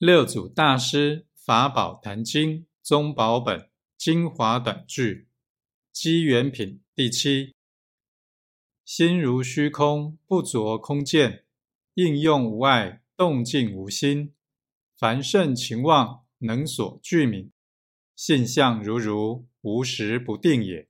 六祖大师法宝坛经宗宝本精华短句机缘品第七：心如虚空，不着空见；应用无碍，动静无心。凡圣情望，能所具名。现象如如，无时不定也。